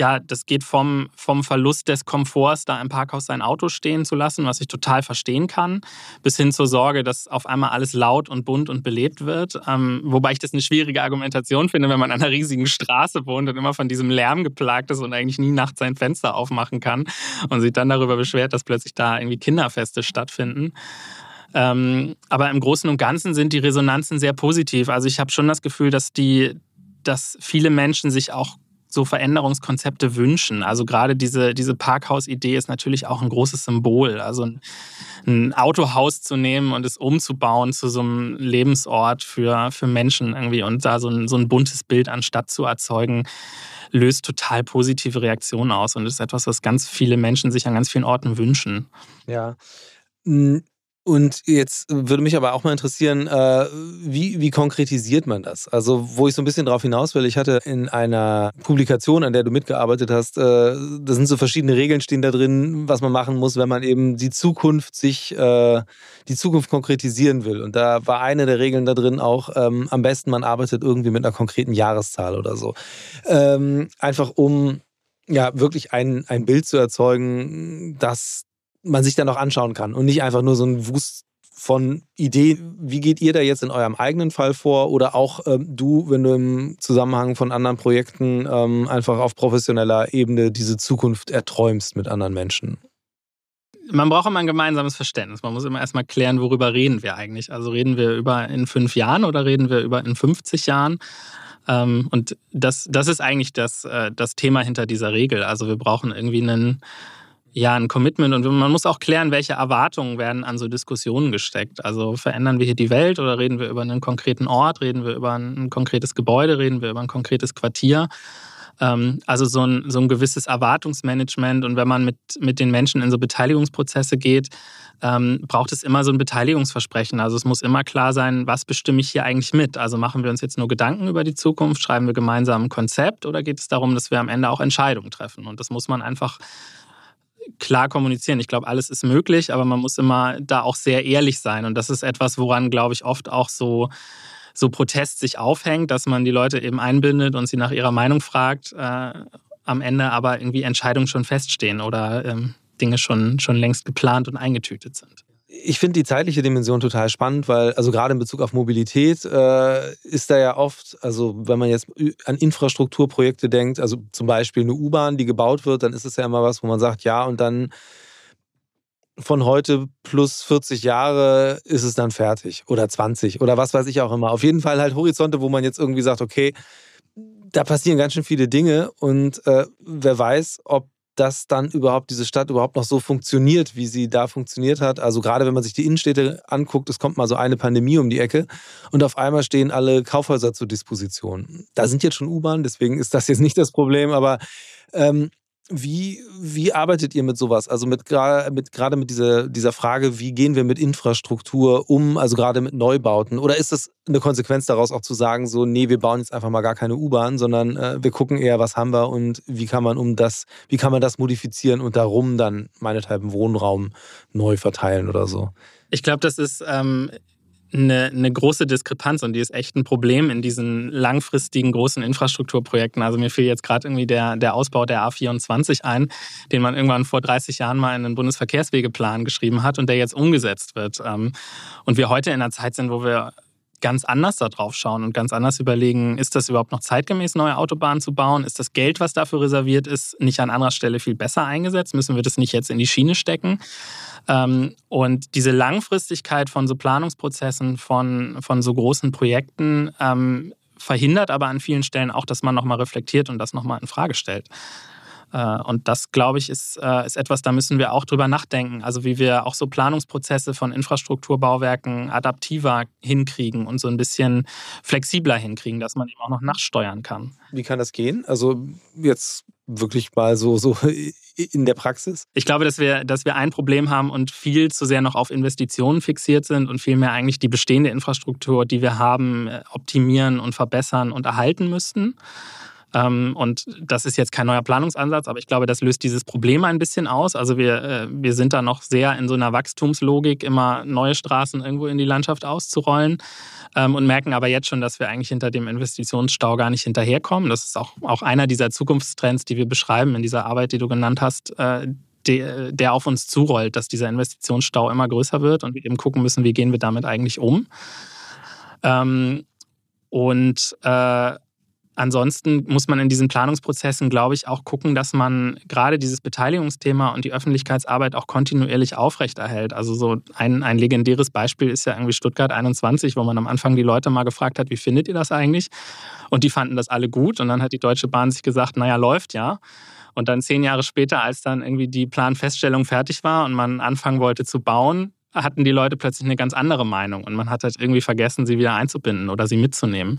ja, das geht vom, vom Verlust des Komforts, da im Parkhaus sein Auto stehen zu lassen, was ich total verstehen kann, bis hin zur Sorge, dass auf einmal alles laut und bunt und belebt wird. Ähm, wobei ich das eine schwierige Argumentation finde, wenn man an einer riesigen Straße wohnt und immer von diesem Lärm geplagt ist und eigentlich nie nachts sein Fenster aufmachen kann und sich dann darüber beschwert, dass plötzlich da irgendwie Kinderfeste stattfinden. Ähm, aber im Großen und Ganzen sind die Resonanzen sehr positiv. Also ich habe schon das Gefühl, dass die, dass viele Menschen sich auch so Veränderungskonzepte wünschen. Also gerade diese, diese Parkhaus-Idee ist natürlich auch ein großes Symbol. Also ein, ein, Autohaus zu nehmen und es umzubauen zu so einem Lebensort für, für Menschen irgendwie und da so ein, so ein buntes Bild an Stadt zu erzeugen, löst total positive Reaktionen aus und ist etwas, was ganz viele Menschen sich an ganz vielen Orten wünschen. Ja. Und jetzt würde mich aber auch mal interessieren, äh, wie, wie konkretisiert man das? Also, wo ich so ein bisschen drauf hinaus will, ich hatte in einer Publikation, an der du mitgearbeitet hast, äh, da sind so verschiedene Regeln stehen da drin, was man machen muss, wenn man eben die Zukunft sich, äh, die Zukunft konkretisieren will. Und da war eine der Regeln da drin auch, ähm, am besten man arbeitet irgendwie mit einer konkreten Jahreszahl oder so. Ähm, einfach um ja wirklich ein, ein Bild zu erzeugen, das man sich dann auch anschauen kann und nicht einfach nur so ein Wust von Ideen. Wie geht ihr da jetzt in eurem eigenen Fall vor oder auch ähm, du, wenn du im Zusammenhang von anderen Projekten ähm, einfach auf professioneller Ebene diese Zukunft erträumst mit anderen Menschen? Man braucht immer ein gemeinsames Verständnis. Man muss immer erstmal klären, worüber reden wir eigentlich. Also reden wir über in fünf Jahren oder reden wir über in 50 Jahren? Ähm, und das, das ist eigentlich das, äh, das Thema hinter dieser Regel. Also wir brauchen irgendwie einen ja, ein Commitment und man muss auch klären, welche Erwartungen werden an so Diskussionen gesteckt. Also verändern wir hier die Welt oder reden wir über einen konkreten Ort, reden wir über ein konkretes Gebäude, reden wir über ein konkretes Quartier. Ähm, also so ein, so ein gewisses Erwartungsmanagement und wenn man mit, mit den Menschen in so Beteiligungsprozesse geht, ähm, braucht es immer so ein Beteiligungsversprechen. Also es muss immer klar sein, was bestimme ich hier eigentlich mit? Also machen wir uns jetzt nur Gedanken über die Zukunft, schreiben wir gemeinsam ein Konzept oder geht es darum, dass wir am Ende auch Entscheidungen treffen? Und das muss man einfach klar kommunizieren. Ich glaube, alles ist möglich, aber man muss immer da auch sehr ehrlich sein. Und das ist etwas, woran, glaube ich, oft auch so, so Protest sich aufhängt, dass man die Leute eben einbindet und sie nach ihrer Meinung fragt, äh, am Ende aber irgendwie Entscheidungen schon feststehen oder ähm, Dinge schon, schon längst geplant und eingetütet sind ich finde die zeitliche Dimension total spannend, weil, also gerade in Bezug auf Mobilität, äh, ist da ja oft, also wenn man jetzt an Infrastrukturprojekte denkt, also zum Beispiel eine U-Bahn, die gebaut wird, dann ist es ja immer was, wo man sagt, ja, und dann von heute plus 40 Jahre ist es dann fertig oder 20 oder was weiß ich auch immer. Auf jeden Fall halt Horizonte, wo man jetzt irgendwie sagt, okay, da passieren ganz schön viele Dinge und äh, wer weiß, ob dass dann überhaupt diese Stadt überhaupt noch so funktioniert, wie sie da funktioniert hat. Also gerade wenn man sich die Innenstädte anguckt, es kommt mal so eine Pandemie um die Ecke und auf einmal stehen alle Kaufhäuser zur Disposition. Da sind jetzt schon U-Bahnen, deswegen ist das jetzt nicht das Problem, aber ähm, wie, wie arbeitet ihr mit sowas? Also mit, mit gerade mit dieser, dieser Frage, wie gehen wir mit Infrastruktur um, also gerade mit Neubauten? Oder ist das eine Konsequenz daraus auch zu sagen, so, nee, wir bauen jetzt einfach mal gar keine U-Bahn, sondern äh, wir gucken eher, was haben wir und wie kann man um das, wie kann man das modifizieren und darum dann meinethalben Wohnraum neu verteilen oder so? Ich glaube, das ist ähm, eine, eine große Diskrepanz und die ist echt ein Problem in diesen langfristigen großen Infrastrukturprojekten. Also mir fiel jetzt gerade irgendwie der, der Ausbau der A24 ein, den man irgendwann vor 30 Jahren mal in den Bundesverkehrswegeplan geschrieben hat und der jetzt umgesetzt wird. Ähm, und wir heute in einer Zeit sind, wo wir ganz anders da drauf schauen und ganz anders überlegen, ist das überhaupt noch zeitgemäß, neue Autobahnen zu bauen? Ist das Geld, was dafür reserviert ist, nicht an anderer Stelle viel besser eingesetzt? Müssen wir das nicht jetzt in die Schiene stecken? Ähm, und diese Langfristigkeit von so Planungsprozessen, von, von so großen Projekten, ähm, verhindert aber an vielen Stellen auch, dass man nochmal reflektiert und das nochmal in Frage stellt. Äh, und das, glaube ich, ist, äh, ist etwas, da müssen wir auch drüber nachdenken. Also wie wir auch so Planungsprozesse von Infrastrukturbauwerken adaptiver hinkriegen und so ein bisschen flexibler hinkriegen, dass man eben auch noch nachsteuern kann. Wie kann das gehen? Also jetzt wirklich mal so, so in der Praxis? Ich glaube, dass wir, dass wir ein Problem haben und viel zu sehr noch auf Investitionen fixiert sind und vielmehr eigentlich die bestehende Infrastruktur, die wir haben, optimieren und verbessern und erhalten müssten. Ähm, und das ist jetzt kein neuer Planungsansatz, aber ich glaube, das löst dieses Problem ein bisschen aus. Also wir, äh, wir sind da noch sehr in so einer Wachstumslogik, immer neue Straßen irgendwo in die Landschaft auszurollen ähm, und merken aber jetzt schon, dass wir eigentlich hinter dem Investitionsstau gar nicht hinterherkommen. Das ist auch, auch einer dieser Zukunftstrends, die wir beschreiben in dieser Arbeit, die du genannt hast, äh, der, der auf uns zurollt, dass dieser Investitionsstau immer größer wird und wir eben gucken müssen, wie gehen wir damit eigentlich um. Ähm, und äh, Ansonsten muss man in diesen Planungsprozessen, glaube ich, auch gucken, dass man gerade dieses Beteiligungsthema und die Öffentlichkeitsarbeit auch kontinuierlich aufrechterhält. Also so ein, ein legendäres Beispiel ist ja irgendwie Stuttgart 21, wo man am Anfang die Leute mal gefragt hat, wie findet ihr das eigentlich? Und die fanden das alle gut. Und dann hat die Deutsche Bahn sich gesagt, naja, läuft ja. Und dann zehn Jahre später, als dann irgendwie die Planfeststellung fertig war und man anfangen wollte zu bauen, hatten die Leute plötzlich eine ganz andere Meinung und man hat halt irgendwie vergessen, sie wieder einzubinden oder sie mitzunehmen.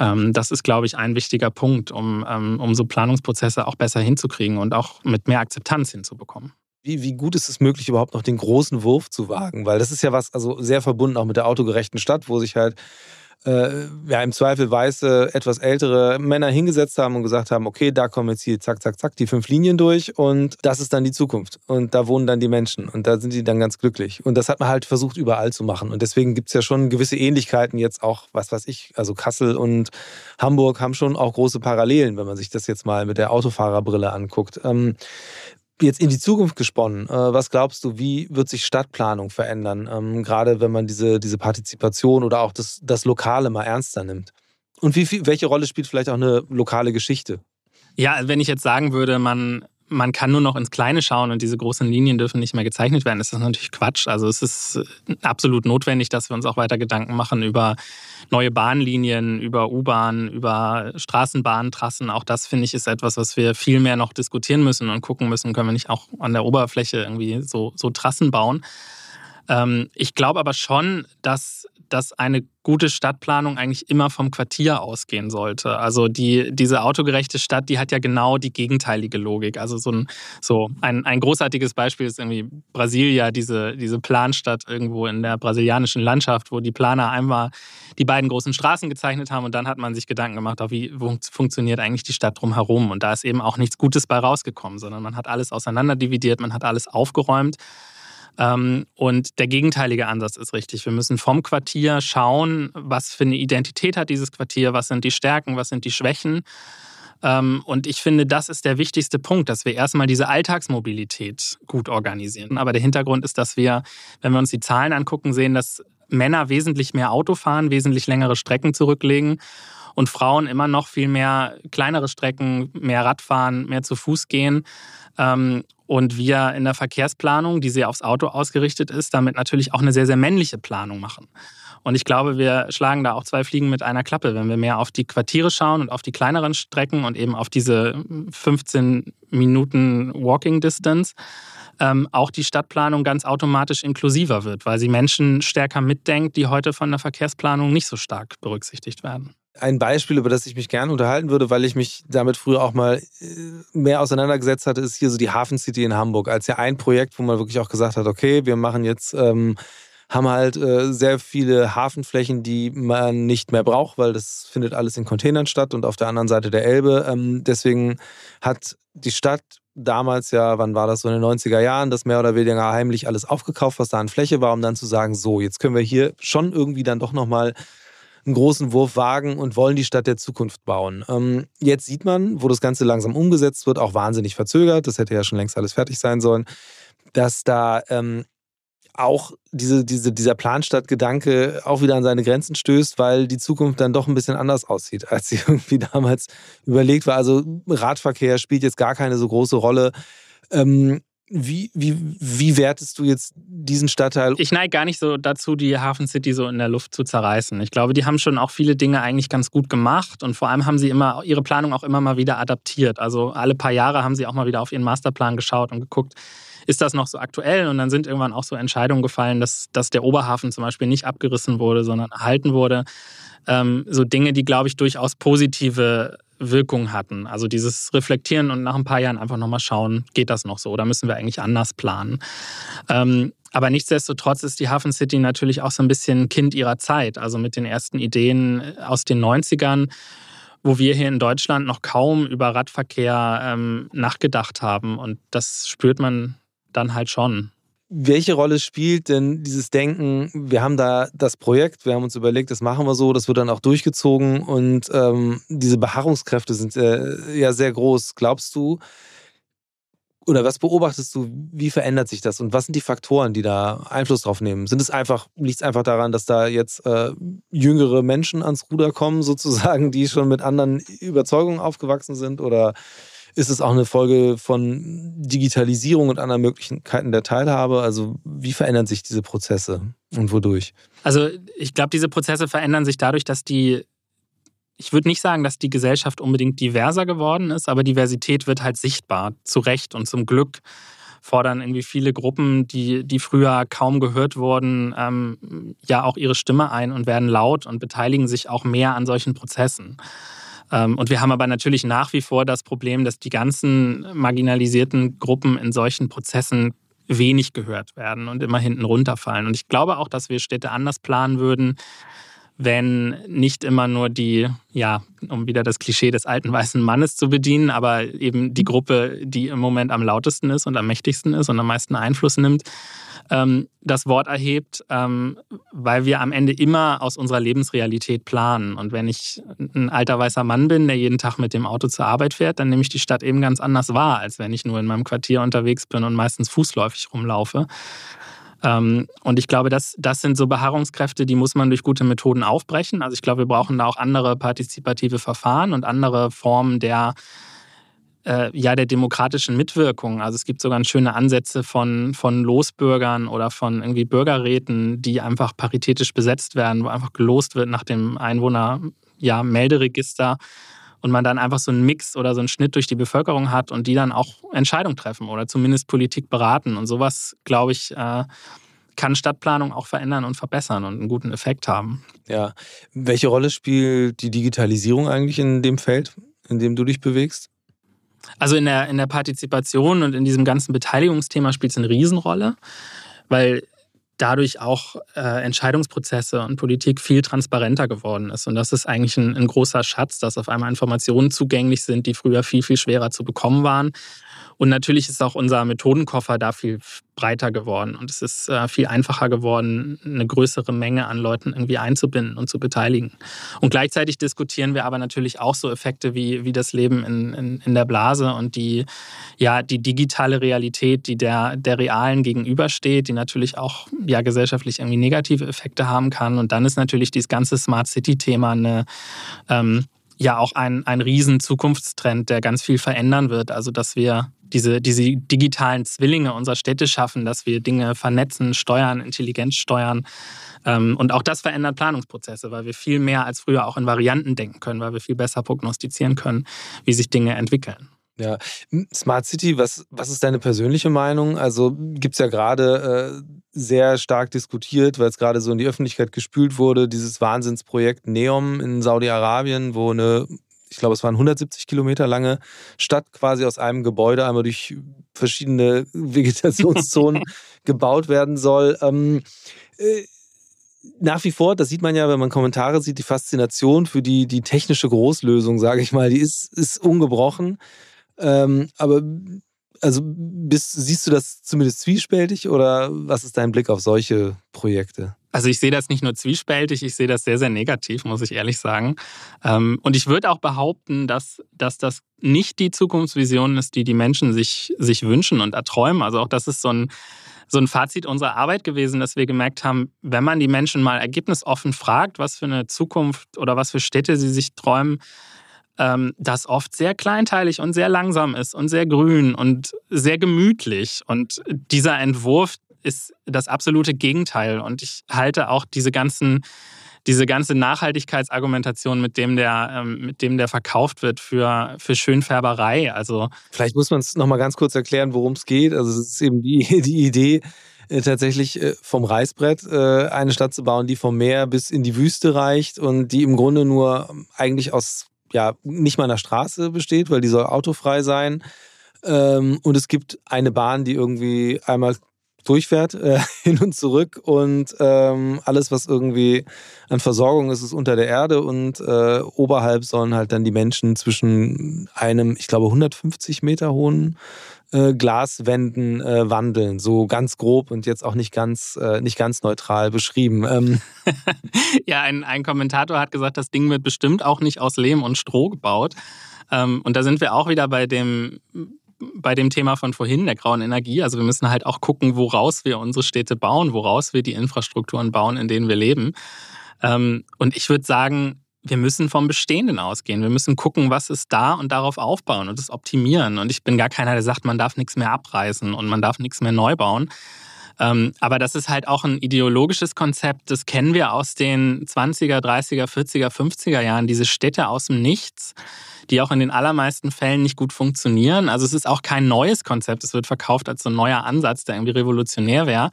Ähm, das ist, glaube ich, ein wichtiger Punkt, um, ähm, um so Planungsprozesse auch besser hinzukriegen und auch mit mehr Akzeptanz hinzubekommen. Wie, wie gut ist es möglich, überhaupt noch den großen Wurf zu wagen? Weil das ist ja was, also sehr verbunden auch mit der autogerechten Stadt, wo sich halt äh, ja, im Zweifel weiße, etwas ältere Männer hingesetzt haben und gesagt haben, okay, da kommen jetzt hier zack, zack, zack, die fünf Linien durch und das ist dann die Zukunft. Und da wohnen dann die Menschen und da sind die dann ganz glücklich. Und das hat man halt versucht, überall zu machen. Und deswegen gibt es ja schon gewisse Ähnlichkeiten jetzt auch, was weiß ich, also Kassel und Hamburg haben schon auch große Parallelen, wenn man sich das jetzt mal mit der Autofahrerbrille anguckt. Ähm, Jetzt in die Zukunft gesponnen, äh, was glaubst du, wie wird sich Stadtplanung verändern, ähm, gerade wenn man diese, diese Partizipation oder auch das, das Lokale mal ernster nimmt? Und wie welche Rolle spielt vielleicht auch eine lokale Geschichte? Ja, wenn ich jetzt sagen würde, man man kann nur noch ins Kleine schauen und diese großen Linien dürfen nicht mehr gezeichnet werden. Das ist natürlich Quatsch. Also es ist absolut notwendig, dass wir uns auch weiter Gedanken machen über neue Bahnlinien, über U-Bahn, über Straßenbahntrassen. Auch das finde ich ist etwas, was wir viel mehr noch diskutieren müssen und gucken müssen, können wir nicht auch an der Oberfläche irgendwie so, so Trassen bauen. Ähm, ich glaube aber schon, dass dass eine gute Stadtplanung eigentlich immer vom Quartier ausgehen sollte. Also die, diese autogerechte Stadt, die hat ja genau die gegenteilige Logik. Also so ein, so ein, ein großartiges Beispiel ist irgendwie Brasilia, diese, diese Planstadt irgendwo in der brasilianischen Landschaft, wo die Planer einmal die beiden großen Straßen gezeichnet haben und dann hat man sich Gedanken gemacht, auch wie funktioniert eigentlich die Stadt drumherum. Und da ist eben auch nichts Gutes bei rausgekommen, sondern man hat alles auseinanderdividiert, man hat alles aufgeräumt. Ähm, und der gegenteilige Ansatz ist richtig. Wir müssen vom Quartier schauen, was für eine Identität hat dieses Quartier, was sind die Stärken, was sind die Schwächen. Ähm, und ich finde, das ist der wichtigste Punkt, dass wir erstmal diese Alltagsmobilität gut organisieren. Aber der Hintergrund ist, dass wir, wenn wir uns die Zahlen angucken, sehen, dass Männer wesentlich mehr Auto fahren, wesentlich längere Strecken zurücklegen und Frauen immer noch viel mehr kleinere Strecken, mehr Radfahren, mehr zu Fuß gehen. Und wir in der Verkehrsplanung, die sehr aufs Auto ausgerichtet ist, damit natürlich auch eine sehr, sehr männliche Planung machen. Und ich glaube, wir schlagen da auch zwei Fliegen mit einer Klappe, wenn wir mehr auf die Quartiere schauen und auf die kleineren Strecken und eben auf diese 15 Minuten Walking Distance. Ähm, auch die Stadtplanung ganz automatisch inklusiver wird, weil sie Menschen stärker mitdenkt, die heute von der Verkehrsplanung nicht so stark berücksichtigt werden. Ein Beispiel, über das ich mich gerne unterhalten würde, weil ich mich damit früher auch mal äh, mehr auseinandergesetzt hatte, ist hier so die Hafen City in Hamburg. Als ja ein Projekt, wo man wirklich auch gesagt hat, okay, wir machen jetzt, ähm, haben halt äh, sehr viele Hafenflächen, die man nicht mehr braucht, weil das findet alles in Containern statt und auf der anderen Seite der Elbe. Ähm, deswegen hat die Stadt damals ja, wann war das so in den 90er Jahren, das mehr oder weniger heimlich alles aufgekauft, was da an Fläche war, um dann zu sagen, so, jetzt können wir hier schon irgendwie dann doch nochmal einen großen Wurf wagen und wollen die Stadt der Zukunft bauen. Ähm, jetzt sieht man, wo das Ganze langsam umgesetzt wird, auch wahnsinnig verzögert, das hätte ja schon längst alles fertig sein sollen, dass da ähm, auch diese, diese, dieser Planstadtgedanke auch wieder an seine Grenzen stößt, weil die Zukunft dann doch ein bisschen anders aussieht, als sie irgendwie damals überlegt war. Also Radverkehr spielt jetzt gar keine so große Rolle. Ähm, wie, wie, wie wertest du jetzt diesen Stadtteil? Ich neige gar nicht so dazu, die Hafen City so in der Luft zu zerreißen. Ich glaube, die haben schon auch viele Dinge eigentlich ganz gut gemacht und vor allem haben sie immer ihre Planung auch immer mal wieder adaptiert. Also alle paar Jahre haben sie auch mal wieder auf ihren Masterplan geschaut und geguckt, ist das noch so aktuell? Und dann sind irgendwann auch so Entscheidungen gefallen, dass, dass der Oberhafen zum Beispiel nicht abgerissen wurde, sondern erhalten wurde. Ähm, so Dinge, die, glaube ich, durchaus positive Wirkung hatten. Also dieses Reflektieren und nach ein paar Jahren einfach nochmal schauen, geht das noch so oder müssen wir eigentlich anders planen? Ähm, aber nichtsdestotrotz ist die Hafen City natürlich auch so ein bisschen Kind ihrer Zeit. Also mit den ersten Ideen aus den 90ern wo wir hier in Deutschland noch kaum über Radverkehr ähm, nachgedacht haben. Und das spürt man dann halt schon. Welche Rolle spielt denn dieses Denken, wir haben da das Projekt, wir haben uns überlegt, das machen wir so, das wird dann auch durchgezogen und ähm, diese Beharrungskräfte sind äh, ja sehr groß. Glaubst du, oder was beobachtest du, wie verändert sich das und was sind die Faktoren, die da Einfluss drauf nehmen? Sind es einfach, liegt es einfach daran, dass da jetzt äh, jüngere Menschen ans Ruder kommen, sozusagen, die schon mit anderen Überzeugungen aufgewachsen sind? Oder ist es auch eine Folge von Digitalisierung und anderen Möglichkeiten der Teilhabe? Also, wie verändern sich diese Prozesse und wodurch? Also, ich glaube, diese Prozesse verändern sich dadurch, dass die ich würde nicht sagen, dass die Gesellschaft unbedingt diverser geworden ist, aber Diversität wird halt sichtbar, zu Recht und zum Glück fordern irgendwie viele Gruppen, die, die früher kaum gehört wurden, ähm, ja auch ihre Stimme ein und werden laut und beteiligen sich auch mehr an solchen Prozessen. Ähm, und wir haben aber natürlich nach wie vor das Problem, dass die ganzen marginalisierten Gruppen in solchen Prozessen wenig gehört werden und immer hinten runterfallen. Und ich glaube auch, dass wir Städte anders planen würden, wenn nicht immer nur die, ja, um wieder das Klischee des alten weißen Mannes zu bedienen, aber eben die Gruppe, die im Moment am lautesten ist und am mächtigsten ist und am meisten Einfluss nimmt, ähm, das Wort erhebt, ähm, weil wir am Ende immer aus unserer Lebensrealität planen. Und wenn ich ein alter weißer Mann bin, der jeden Tag mit dem Auto zur Arbeit fährt, dann nehme ich die Stadt eben ganz anders wahr, als wenn ich nur in meinem Quartier unterwegs bin und meistens fußläufig rumlaufe. Ähm, und ich glaube, das, das sind so Beharrungskräfte, die muss man durch gute Methoden aufbrechen. Also ich glaube, wir brauchen da auch andere partizipative Verfahren und andere Formen der äh, ja, der demokratischen Mitwirkung. Also es gibt sogar schöne Ansätze von, von Losbürgern oder von irgendwie Bürgerräten, die einfach paritätisch besetzt werden, wo einfach gelost wird nach dem Einwohner-Melderegister. Ja, und man dann einfach so einen Mix oder so einen Schnitt durch die Bevölkerung hat und die dann auch Entscheidungen treffen oder zumindest Politik beraten. Und sowas, glaube ich, äh, kann Stadtplanung auch verändern und verbessern und einen guten Effekt haben. Ja. Welche Rolle spielt die Digitalisierung eigentlich in dem Feld, in dem du dich bewegst? Also in der, in der Partizipation und in diesem ganzen Beteiligungsthema spielt es eine Riesenrolle, weil dadurch auch äh, Entscheidungsprozesse und Politik viel transparenter geworden ist. Und das ist eigentlich ein, ein großer Schatz, dass auf einmal Informationen zugänglich sind, die früher viel, viel schwerer zu bekommen waren. Und natürlich ist auch unser Methodenkoffer da viel breiter geworden und es ist äh, viel einfacher geworden, eine größere Menge an Leuten irgendwie einzubinden und zu beteiligen. Und gleichzeitig diskutieren wir aber natürlich auch so Effekte wie, wie das Leben in, in, in der Blase und die, ja, die digitale Realität, die der, der realen gegenübersteht, die natürlich auch ja, gesellschaftlich irgendwie negative Effekte haben kann. Und dann ist natürlich dieses ganze Smart City-Thema eine ähm, ja auch ein, ein riesen Zukunftstrend, der ganz viel verändern wird. Also dass wir diese, diese digitalen Zwillinge unserer Städte schaffen, dass wir Dinge vernetzen, steuern, intelligent steuern. Ähm, und auch das verändert Planungsprozesse, weil wir viel mehr als früher auch in Varianten denken können, weil wir viel besser prognostizieren können, wie sich Dinge entwickeln. Ja, Smart City, was, was ist deine persönliche Meinung? Also gibt es ja gerade äh, sehr stark diskutiert, weil es gerade so in die Öffentlichkeit gespült wurde, dieses Wahnsinnsprojekt Neom in Saudi-Arabien, wo eine, ich glaube, es waren 170 Kilometer lange Stadt quasi aus einem Gebäude einmal durch verschiedene Vegetationszonen gebaut werden soll. Ähm, äh, nach wie vor, das sieht man ja, wenn man Kommentare sieht, die Faszination für die, die technische Großlösung, sage ich mal, die ist, ist ungebrochen. Ähm, aber also bist, siehst du das zumindest zwiespältig oder was ist dein Blick auf solche Projekte? Also ich sehe das nicht nur zwiespältig, ich sehe das sehr, sehr negativ, muss ich ehrlich sagen. Ähm, und ich würde auch behaupten, dass, dass das nicht die Zukunftsvision ist, die die Menschen sich, sich wünschen und erträumen. Also auch das ist so ein, so ein Fazit unserer Arbeit gewesen, dass wir gemerkt haben, wenn man die Menschen mal ergebnisoffen fragt, was für eine Zukunft oder was für Städte sie sich träumen, ähm, das oft sehr kleinteilig und sehr langsam ist und sehr grün und sehr gemütlich. Und dieser Entwurf ist das absolute Gegenteil. Und ich halte auch diese ganzen diese ganze Nachhaltigkeitsargumentation, mit dem der, ähm, mit dem der verkauft wird für, für Schönfärberei. Also Vielleicht muss man es nochmal ganz kurz erklären, worum es geht. Also es ist eben die, die Idee, äh, tatsächlich äh, vom Reißbrett äh, eine Stadt zu bauen, die vom Meer bis in die Wüste reicht und die im Grunde nur eigentlich aus ja nicht mal einer Straße besteht, weil die soll autofrei sein. Ähm, und es gibt eine Bahn, die irgendwie einmal durchfährt, äh, hin und zurück. Und ähm, alles, was irgendwie an Versorgung ist, ist unter der Erde. Und äh, oberhalb sollen halt dann die Menschen zwischen einem, ich glaube, 150 Meter hohen äh, Glaswänden äh, wandeln. So ganz grob und jetzt auch nicht ganz, äh, nicht ganz neutral beschrieben. Ähm. ja, ein, ein Kommentator hat gesagt, das Ding wird bestimmt auch nicht aus Lehm und Stroh gebaut. Ähm, und da sind wir auch wieder bei dem bei dem Thema von vorhin, der grauen Energie. Also wir müssen halt auch gucken, woraus wir unsere Städte bauen, woraus wir die Infrastrukturen bauen, in denen wir leben. Ähm, und ich würde sagen, wir müssen vom Bestehenden ausgehen. Wir müssen gucken, was ist da und darauf aufbauen und es optimieren. Und ich bin gar keiner, der sagt, man darf nichts mehr abreißen und man darf nichts mehr neu bauen. Ähm, aber das ist halt auch ein ideologisches Konzept, das kennen wir aus den 20er, 30er, 40er, 50er Jahren, diese Städte aus dem Nichts, die auch in den allermeisten Fällen nicht gut funktionieren. Also es ist auch kein neues Konzept, es wird verkauft als so ein neuer Ansatz, der irgendwie revolutionär wäre.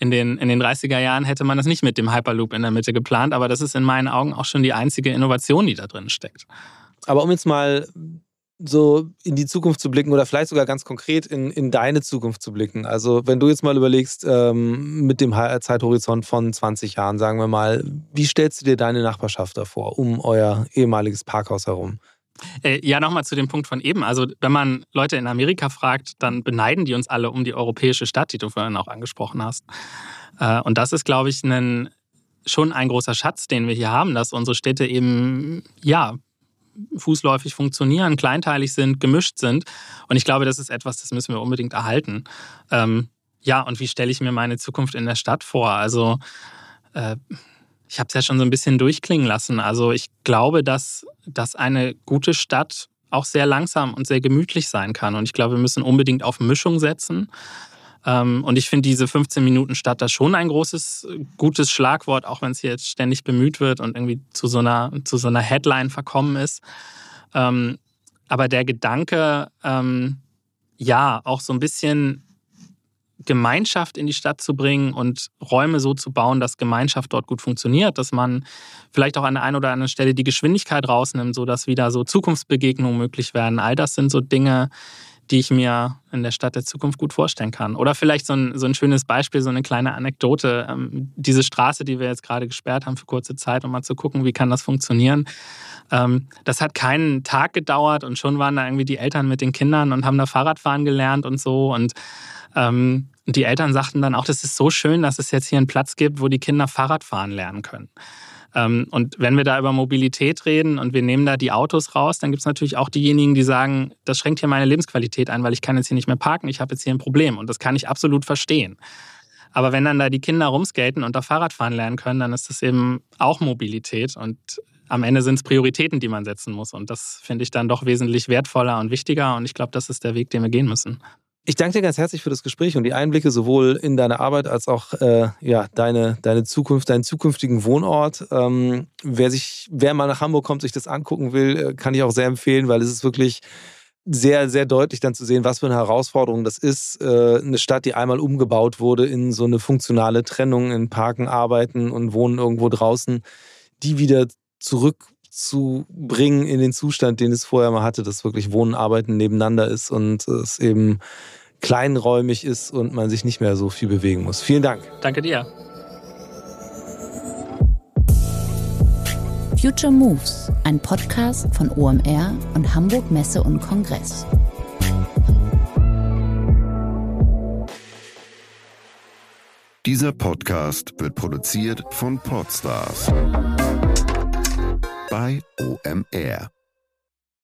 In den, in den 30er Jahren hätte man das nicht mit dem Hyperloop in der Mitte geplant, aber das ist in meinen Augen auch schon die einzige Innovation, die da drin steckt. Aber um jetzt mal so in die Zukunft zu blicken oder vielleicht sogar ganz konkret in, in deine Zukunft zu blicken. Also wenn du jetzt mal überlegst, ähm, mit dem Zeithorizont von 20 Jahren, sagen wir mal, wie stellst du dir deine Nachbarschaft davor, um euer ehemaliges Parkhaus herum? Äh, ja, nochmal zu dem Punkt von eben. Also, wenn man Leute in Amerika fragt, dann beneiden die uns alle um die europäische Stadt, die du vorhin auch angesprochen hast. Äh, und das ist, glaube ich, ein, schon ein großer Schatz, den wir hier haben, dass unsere Städte eben, ja, fußläufig funktionieren, kleinteilig sind, gemischt sind. Und ich glaube, das ist etwas, das müssen wir unbedingt erhalten. Ähm, ja, und wie stelle ich mir meine Zukunft in der Stadt vor? Also, äh, ich habe es ja schon so ein bisschen durchklingen lassen. Also ich glaube, dass, dass eine gute Stadt auch sehr langsam und sehr gemütlich sein kann. Und ich glaube, wir müssen unbedingt auf Mischung setzen. Ähm, und ich finde diese 15 Minuten Stadt da schon ein großes, gutes Schlagwort, auch wenn es hier jetzt ständig bemüht wird und irgendwie zu so einer, zu so einer Headline verkommen ist. Ähm, aber der Gedanke, ähm, ja, auch so ein bisschen Gemeinschaft in die Stadt zu bringen und Räume so zu bauen, dass Gemeinschaft dort gut funktioniert, dass man vielleicht auch an der einen oder anderen Stelle die Geschwindigkeit rausnimmt, sodass wieder so Zukunftsbegegnungen möglich werden. All das sind so Dinge, die ich mir in der Stadt der Zukunft gut vorstellen kann. Oder vielleicht so ein, so ein schönes Beispiel, so eine kleine Anekdote. Ähm, diese Straße, die wir jetzt gerade gesperrt haben für kurze Zeit, um mal zu gucken, wie kann das funktionieren. Ähm, das hat keinen Tag gedauert und schon waren da irgendwie die Eltern mit den Kindern und haben da Fahrradfahren gelernt und so. Und ähm, die Eltern sagten dann auch, das ist so schön, dass es jetzt hier einen Platz gibt, wo die Kinder Fahrradfahren lernen können. Ähm, und wenn wir da über Mobilität reden und wir nehmen da die Autos raus, dann gibt es natürlich auch diejenigen, die sagen, das schränkt hier meine Lebensqualität ein, weil ich kann jetzt hier nicht mehr parken, ich habe jetzt hier ein Problem. Und das kann ich absolut verstehen. Aber wenn dann da die Kinder rumskaten und da Fahrradfahren lernen können, dann ist das eben auch Mobilität. Und am Ende sind es Prioritäten, die man setzen muss. Und das finde ich dann doch wesentlich wertvoller und wichtiger. Und ich glaube, das ist der Weg, den wir gehen müssen. Ich danke dir ganz herzlich für das Gespräch und die Einblicke sowohl in deine Arbeit als auch äh, ja, deine, deine Zukunft, deinen zukünftigen Wohnort. Ähm, wer, sich, wer mal nach Hamburg kommt, sich das angucken will, äh, kann ich auch sehr empfehlen, weil es ist wirklich sehr, sehr deutlich dann zu sehen, was für eine Herausforderung das ist. Äh, eine Stadt, die einmal umgebaut wurde in so eine funktionale Trennung in Parken, Arbeiten und Wohnen irgendwo draußen, die wieder zurück zu bringen in den Zustand, den es vorher mal hatte, dass wirklich Wohnen, Arbeiten nebeneinander ist und es eben kleinräumig ist und man sich nicht mehr so viel bewegen muss. Vielen Dank. Danke dir. Future Moves, ein Podcast von OMR und Hamburg Messe und Kongress. Dieser Podcast wird produziert von Podstars bei OMR.